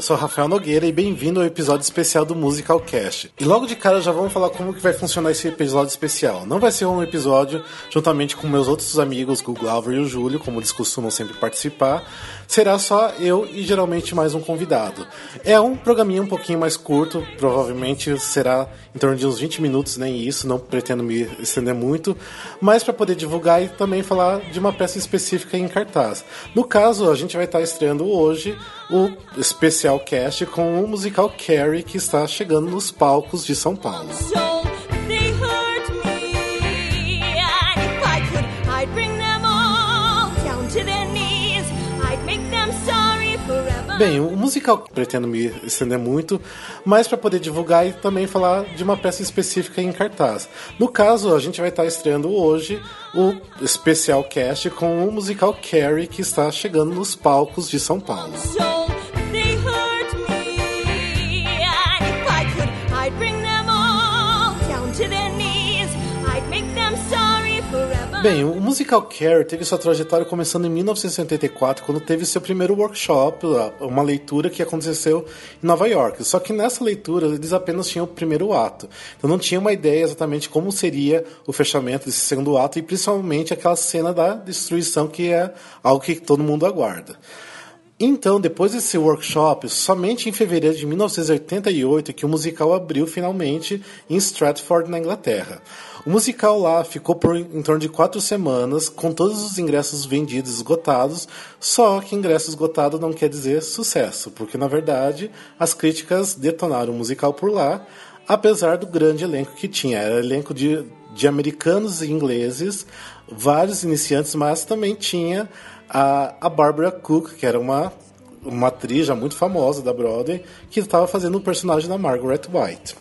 Eu sou Rafael Nogueira e bem-vindo ao episódio especial do Musical Cast. E logo de cara já vamos falar como que vai funcionar esse episódio especial. Não vai ser um episódio juntamente com meus outros amigos, o Glauber e o Júlio, como eles costumam sempre participar. Será só eu e geralmente mais um convidado. É um programinha um pouquinho mais curto, provavelmente será em torno de uns 20 minutos, nem isso, não pretendo me estender muito, mas para poder divulgar e também falar de uma peça específica em cartaz. No caso, a gente vai estar estreando hoje o especial cast com o musical Carrie que está chegando nos palcos de São Paulo. Bem, o musical pretendo me estender muito, mas para poder divulgar e também falar de uma peça específica em cartaz. No caso, a gente vai estar estreando hoje o especial cast com o musical Carrie que está chegando nos palcos de São Paulo. Bem, o musical Care teve sua trajetória começando em 1984, quando teve seu primeiro workshop, uma leitura que aconteceu em Nova York. Só que nessa leitura eles apenas tinham o primeiro ato. Então não tinha uma ideia exatamente como seria o fechamento desse segundo ato e principalmente aquela cena da destruição que é algo que todo mundo aguarda. Então, depois desse workshop, somente em fevereiro de 1988 que o musical abriu finalmente em Stratford, na Inglaterra. O musical lá ficou por em torno de quatro semanas, com todos os ingressos vendidos esgotados, só que ingresso esgotado não quer dizer sucesso, porque na verdade as críticas detonaram o musical por lá, apesar do grande elenco que tinha. Era elenco de, de americanos e ingleses, vários iniciantes, mas também tinha a, a Barbara Cook, que era uma, uma atriz já muito famosa da Broadway, que estava fazendo o personagem da Margaret White.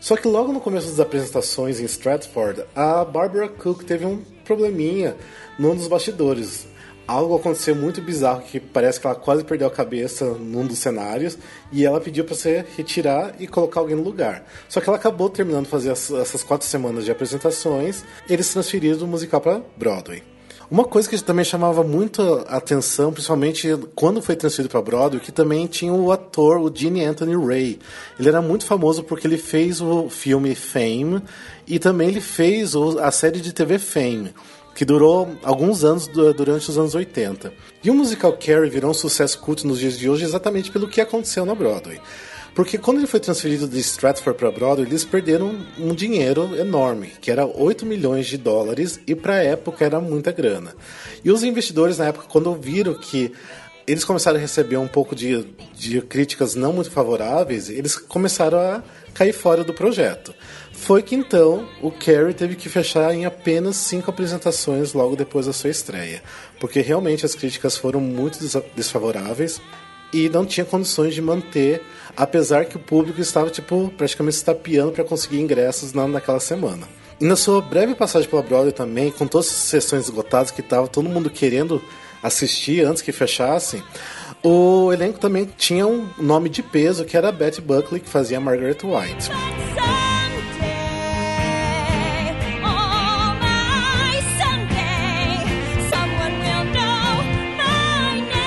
Só que logo no começo das apresentações em Stratford, a Barbara Cook teve um probleminha num dos bastidores. Algo aconteceu muito bizarro que parece que ela quase perdeu a cabeça num dos cenários e ela pediu para você retirar e colocar alguém no lugar. Só que ela acabou terminando de fazer essas quatro semanas de apresentações, eles transferiram do musical para Broadway. Uma coisa que também chamava muito a atenção, principalmente quando foi transferido para Broadway, que também tinha o ator, o Gene Anthony Ray. Ele era muito famoso porque ele fez o filme Fame e também ele fez a série de TV Fame que durou alguns anos durante os anos 80. E o musical Carrie virou um sucesso culto nos dias de hoje exatamente pelo que aconteceu na Broadway. Porque quando ele foi transferido de Stratford para Broadway, eles perderam um dinheiro enorme, que era 8 milhões de dólares, e para a época era muita grana. E os investidores na época, quando viram que eles começaram a receber um pouco de, de críticas não muito favoráveis, eles começaram a cair fora do projeto. Foi que então o Carrie teve que fechar em apenas cinco apresentações logo depois da sua estreia, porque realmente as críticas foram muito desfavoráveis e não tinha condições de manter, apesar que o público estava tipo praticamente estapeando para conseguir ingressos na, naquela semana. E na sua breve passagem pela Broadway também, com todas as sessões esgotadas que estava todo mundo querendo assistir antes que fechassem, o elenco também tinha um nome de peso que era Betty Buckley, que fazia Margaret White.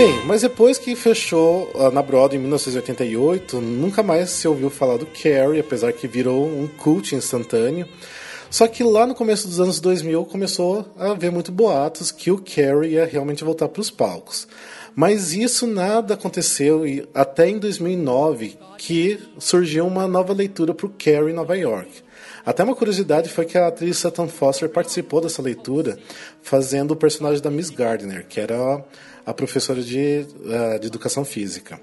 Bem, mas depois que fechou uh, na Broadway em 1988, nunca mais se ouviu falar do Carrie, apesar que virou um cult instantâneo. Só que lá no começo dos anos 2000 começou a haver muito boatos que o Carrie ia realmente voltar para os palcos. Mas isso nada aconteceu e até em 2009 que surgiu uma nova leitura para o Carrie em Nova York. Até uma curiosidade foi que a atriz Sutton Foster participou dessa leitura fazendo o personagem da Miss Gardner, que era a professora de, uh, de educação física.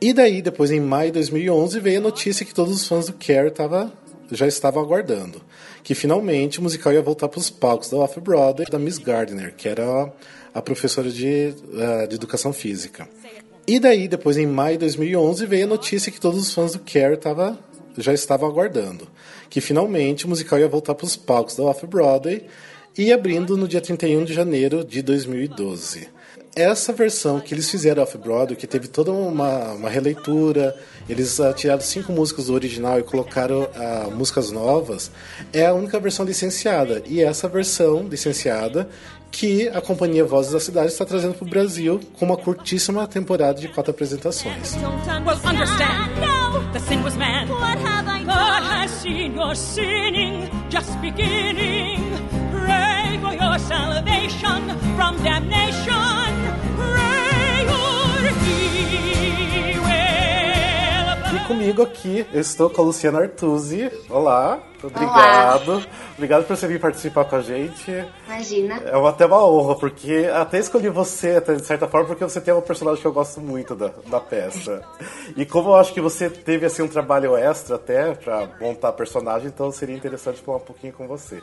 E daí, depois em maio de 2011, veio a notícia que todos os fãs do Care tava, já estavam aguardando. Que finalmente o musical ia voltar para os palcos da Off-Broadway da Miss Gardner, que era a professora de, uh, de educação física. E daí, depois em maio de 2011, veio a notícia que todos os fãs do Care tava, já estavam aguardando. Que finalmente o musical ia voltar para os palcos da Off-Broadway e abrindo no dia 31 de janeiro de 2012 essa versão que eles fizeram off-Broadway, que teve toda uma, uma releitura, eles uh, tiraram cinco músicas do original e colocaram uh, músicas novas, é a única versão licenciada. E essa versão licenciada que a companhia Vozes da Cidade está trazendo para o Brasil com uma curtíssima temporada de quatro apresentações. seen you're sinning, just beginning. Pray for your salvation from damnation. Comigo aqui, eu estou com a Luciana Artuzzi. Olá, obrigado. Olá. Obrigado por você vir participar com a gente. Imagina. É uma, até uma honra, porque até escolhi você, até, de certa forma, porque você tem uma personagem que eu gosto muito da, da peça. e como eu acho que você teve assim, um trabalho extra até para montar a personagem, então seria interessante falar um pouquinho com você.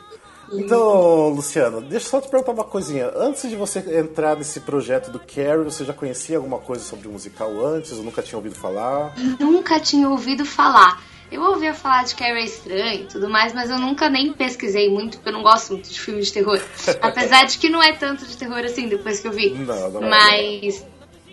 Então, Luciano, deixa eu só te perguntar uma coisinha. Antes de você entrar nesse projeto do Carrie, você já conhecia alguma coisa sobre o musical antes? Ou nunca tinha ouvido falar? Nunca tinha ouvido falar. Eu ouvia falar de Carrie é estranho e tudo mais, mas eu nunca nem pesquisei muito, porque eu não gosto muito de filme de terror. Apesar de que não é tanto de terror assim, depois que eu vi. Não, não é. mas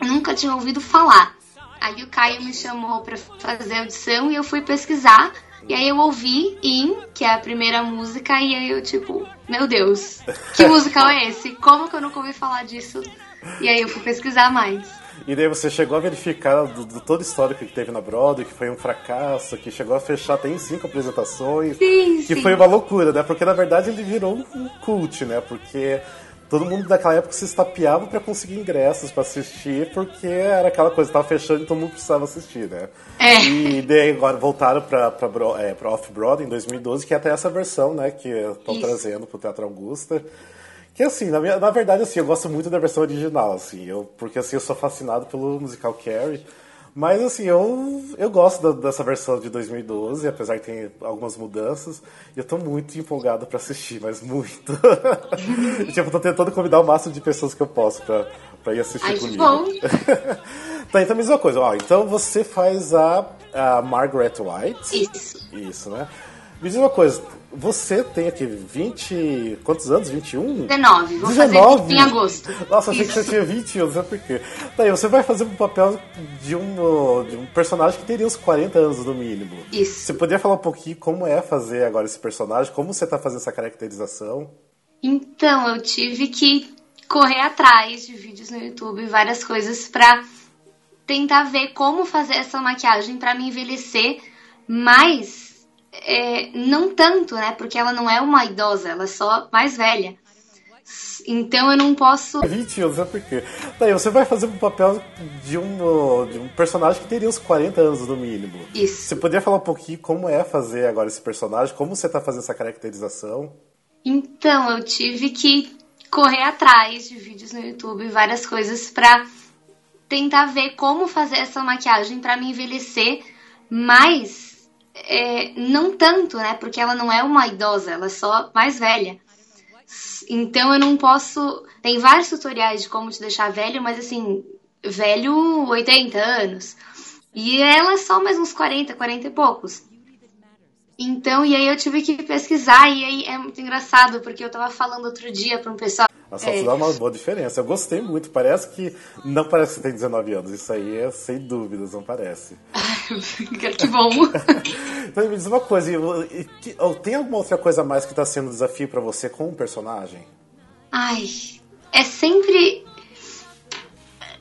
nunca tinha ouvido falar. Aí o Caio me chamou para fazer audição e eu fui pesquisar. E aí eu ouvi In, que é a primeira música, e aí eu, tipo, meu Deus, que musical é esse? Como que eu nunca ouvi falar disso? E aí eu fui pesquisar mais. E daí você chegou a verificar do, do todo o histórico que teve na Broadway, que foi um fracasso, que chegou a fechar até em cinco apresentações. Sim, que sim. foi uma loucura, né? Porque na verdade ele virou um cult, né? Porque todo mundo daquela época se estapeava para conseguir ingressos para assistir, porque era aquela coisa, tava fechando e todo mundo precisava assistir, né? É. E daí agora voltaram pra, pra, é, pra Off-Broadway em 2012, que é até essa versão, né, que estão trazendo pro Teatro Augusta. Que assim, na, minha, na verdade, assim, eu gosto muito da versão original, assim, eu, porque assim, eu sou fascinado pelo musical Carrie. Mas assim, eu, eu gosto da, dessa versão de 2012, apesar de ter algumas mudanças. E eu tô muito empolgado para assistir, mas muito. tipo, tô tentando convidar o máximo de pessoas que eu posso pra, pra ir assistir Ai, comigo. Bom. tá, então a mesma coisa. Ó, então você faz a, a Margaret White. Isso. Isso, né? Me diz uma coisa, você tem aqui 20. Quantos anos? 21? 19. Vou 19? fazer em agosto. Nossa, achei Isso. que você tinha 21, não sei por quê. Daí você vai fazer um papel de um, de um personagem que teria uns 40 anos no mínimo. Isso. Você poderia falar um pouquinho como é fazer agora esse personagem? Como você tá fazendo essa caracterização? Então, eu tive que correr atrás de vídeos no YouTube, várias coisas, pra tentar ver como fazer essa maquiagem pra me envelhecer, mas é, não tanto, né? Porque ela não é uma idosa, ela é só mais velha. Então eu não posso. 20 anos, não sei por quê. Daí você vai fazer um papel de um, de um personagem que teria uns 40 anos no mínimo. Isso. Você poderia falar um pouquinho como é fazer agora esse personagem? Como você tá fazendo essa caracterização? Então, eu tive que correr atrás de vídeos no YouTube, várias coisas, pra tentar ver como fazer essa maquiagem pra me envelhecer, mas é, não tanto, né? Porque ela não é uma idosa, ela é só mais velha. Então eu não posso. Tem vários tutoriais de como te deixar velho, mas assim, velho 80 anos. E ela é só mais uns 40, 40 e poucos. Então, e aí eu tive que pesquisar, e aí é muito engraçado, porque eu tava falando outro dia pra um pessoal. Nossa, é, isso dá uma boa diferença. Eu gostei muito. Parece que. Não parece que você tem 19 anos. Isso aí é sem dúvidas, não parece. que bom. então me diz uma coisa, tem alguma outra coisa mais que tá sendo um desafio pra você com o personagem? Ai, é sempre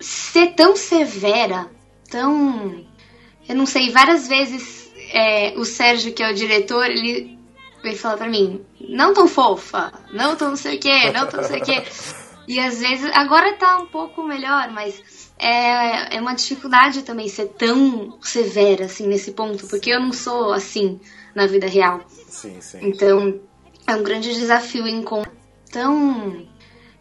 ser tão severa, tão. Eu não sei, várias vezes é, o Sérgio, que é o diretor, ele, ele fala pra mim, não tão fofa, não tão não sei o que, não tão não sei o que. E às vezes, agora tá um pouco melhor, mas é, é uma dificuldade também ser tão severa assim nesse ponto, porque eu não sou assim na vida real. Sim, sim. Então, é um grande desafio encontrar tão.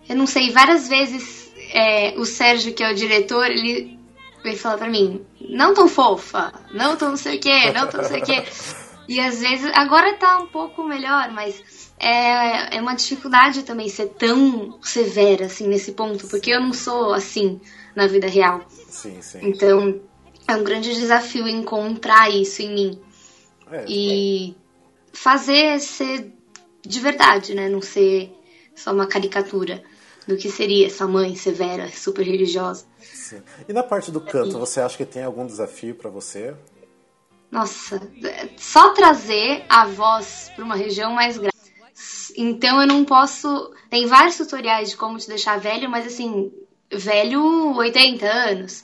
Eu não sei, várias vezes é, o Sérgio, que é o diretor, ele, ele fala pra mim, não tão fofa, não tão não sei o que, não tão não sei o que. E às vezes, agora tá um pouco melhor, mas é, é uma dificuldade também ser tão severa assim nesse ponto, porque eu não sou assim na vida real. Sim, sim. Então, é um grande desafio encontrar isso em mim É, e fazer ser de verdade, né? Não ser só uma caricatura do que seria essa mãe severa, super religiosa. Sim. E na parte do canto, você acha que tem algum desafio para você? Nossa, só trazer a voz para uma região mais grave. Então eu não posso. Tem vários tutoriais de como te deixar velho, mas assim, velho 80 anos.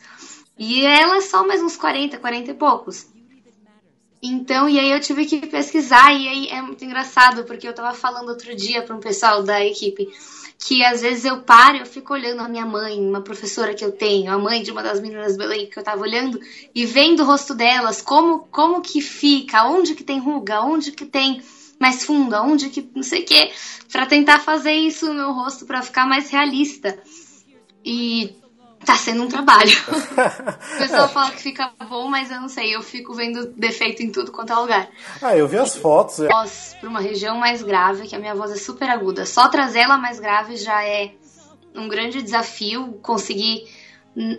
E ela é só mais uns 40, 40 e poucos. Então, e aí eu tive que pesquisar, e aí é muito engraçado, porque eu tava falando outro dia para um pessoal da equipe que às vezes eu paro e eu fico olhando a minha mãe, uma professora que eu tenho, a mãe de uma das meninas Belém que eu tava olhando, e vendo o rosto delas, como, como que fica, onde que tem ruga, onde que tem mais fundo, onde que não sei o que, pra tentar fazer isso no meu rosto para ficar mais realista. E tá sendo um trabalho. o pessoal fala que fica bom, mas eu não sei, eu fico vendo defeito em tudo quanto é lugar. Ah, eu vi as fotos. Voz pra uma região mais grave, que a minha voz é super aguda. Só trazer ela mais grave já é um grande desafio conseguir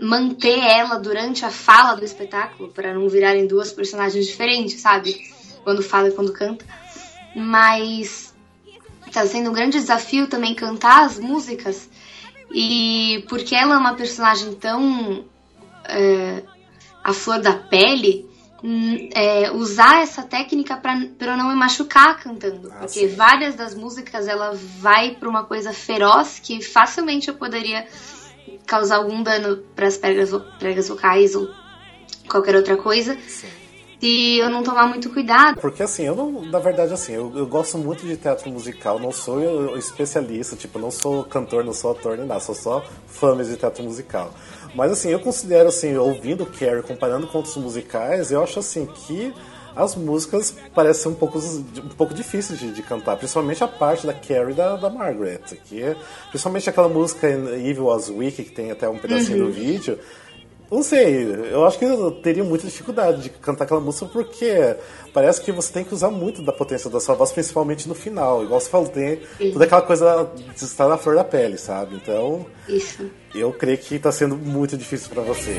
manter ela durante a fala do espetáculo para não virarem duas personagens diferentes, sabe? Quando fala e quando canta. Mas tá sendo um grande desafio também cantar as músicas e porque ela é uma personagem tão é, a flor da pele, hum, é, usar essa técnica para eu não me machucar cantando. Ah, porque sim. várias das músicas ela vai para uma coisa feroz que facilmente eu poderia causar algum dano para as pregas, pregas vocais ou qualquer outra coisa. Sim se eu não tomar muito cuidado. Porque assim, eu não, na verdade assim, eu, eu gosto muito de teatro musical, não sou eu, especialista, tipo, não sou cantor, não sou ator nem nada, sou só fã de teatro musical. Mas assim, eu considero assim, ouvindo Carrie, comparando com outros musicais, eu acho assim que as músicas parecem um pouco, um pouco difíceis de, de cantar, principalmente a parte da Carrie da, da Margaret, que é, principalmente aquela música Evil Was Weak, que tem até um pedacinho uhum. do vídeo, não sei, eu acho que eu teria muita dificuldade de cantar aquela música porque parece que você tem que usar muito da potência da sua voz, principalmente no final. Igual você falou, tem Sim. toda aquela coisa de estar na flor da pele, sabe? Então, Isso. eu creio que está sendo muito difícil para você.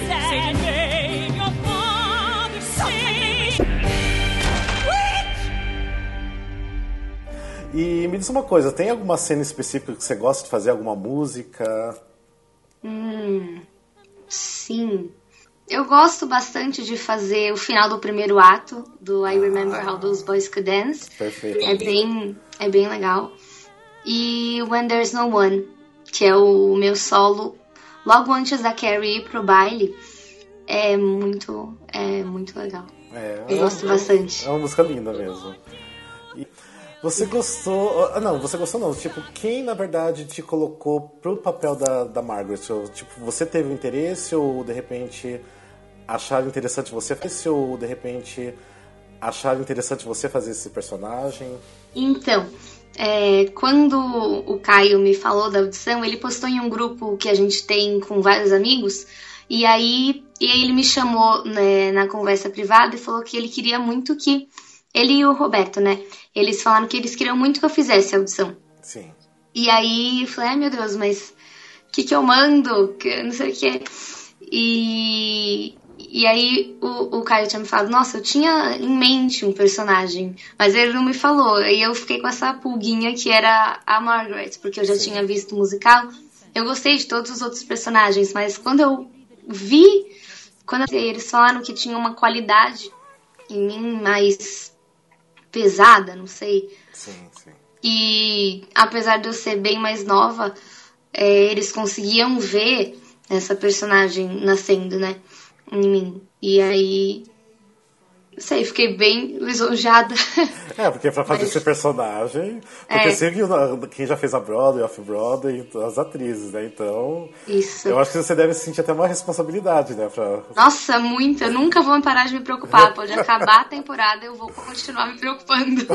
E me diz uma coisa, tem alguma cena específica que você gosta de fazer, alguma música? Hum. Sim. Eu gosto bastante de fazer o final do primeiro ato do I Remember ah, How Those Boys Could Dance. Perfeito. É bem, é bem legal. E When There's No One, que é o meu solo logo antes da Carrie ir pro baile, é muito, é muito legal. É, eu gosto é, bastante. É uma música linda mesmo. Você gostou. Ah, não, você gostou não. Tipo, quem na verdade te colocou pro papel da, da Margaret? Ou, tipo, você teve interesse ou de repente acharam interessante você fazer? Ou de repente acharam interessante você fazer esse personagem? Então, é, quando o Caio me falou da audição, ele postou em um grupo que a gente tem com vários amigos. E aí, e aí ele me chamou né, na conversa privada e falou que ele queria muito que ele e o Roberto, né? Eles falaram que eles queriam muito que eu fizesse a audição. Sim. E aí eu falei, ai meu Deus, mas o que, que eu mando? Que, não sei o que. E, e aí o, o Caio tinha me falado, nossa, eu tinha em mente um personagem, mas ele não me falou. E eu fiquei com essa pulguinha que era a Margaret, porque eu já Sim. tinha visto o musical. Eu gostei de todos os outros personagens, mas quando eu vi, quando eles falaram que tinha uma qualidade em mim mais pesada, não sei. Sim, sim. E apesar de eu ser bem mais nova, é, eles conseguiam ver essa personagem nascendo, né? Em mim. E aí não sei, fiquei bem lisonjeada. É, porque pra fazer Mas... esse personagem. Porque é. você viu quem já fez a Broadway, Off-Broadway, as atrizes, né? Então. Isso. Eu acho que você deve sentir até uma responsabilidade, né? Pra... Nossa, muita. Eu nunca vou parar de me preocupar. Pode acabar a temporada, eu vou continuar me preocupando.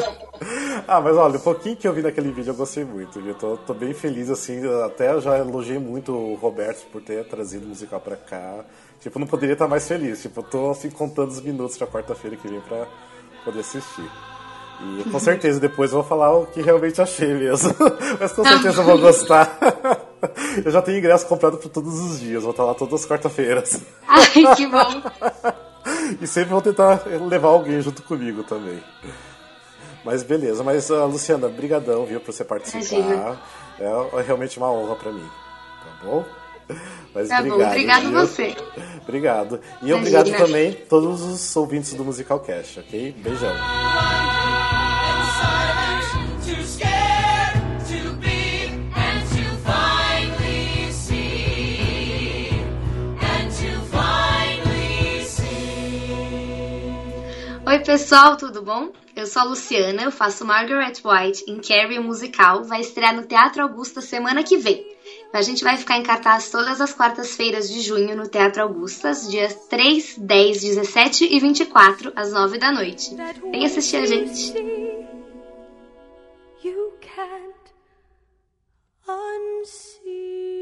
ah, mas olha, um pouquinho que eu vi naquele vídeo eu gostei muito. Eu tô, tô bem feliz, assim. Até já elogiei muito o Roberto por ter trazido o musical pra cá. Tipo, não poderia estar mais feliz. Tipo, eu tô assim contando os minutos pra quarta-feira que vem pra poder assistir. E com certeza depois eu vou falar o que realmente achei mesmo. Mas com certeza eu vou gostar. Eu já tenho ingresso comprado para todos os dias, vou estar lá todas as quarta-feiras. Ai, que bom! E sempre vou tentar levar alguém junto comigo também. Mas beleza, mas uh, Luciana, brigadão, viu, por você participar. Imagina. É, é realmente uma honra para mim, tá bom? Mas tá obrigado. Bom, obrigado viu? você. obrigado. E Imagina. obrigado também a todos os ouvintes do Musical Cast, ok? Beijão. Oi, pessoal, tudo bom? Eu sou a Luciana, eu faço Margaret White em Carrie, o musical. Vai estrear no Teatro Augusta semana que vem. A gente vai ficar em cartaz todas as quartas-feiras de junho no Teatro Augustas, dias 3, 10, 17 e 24, às 9 da noite. Vem assistir a gente. You can't unsee.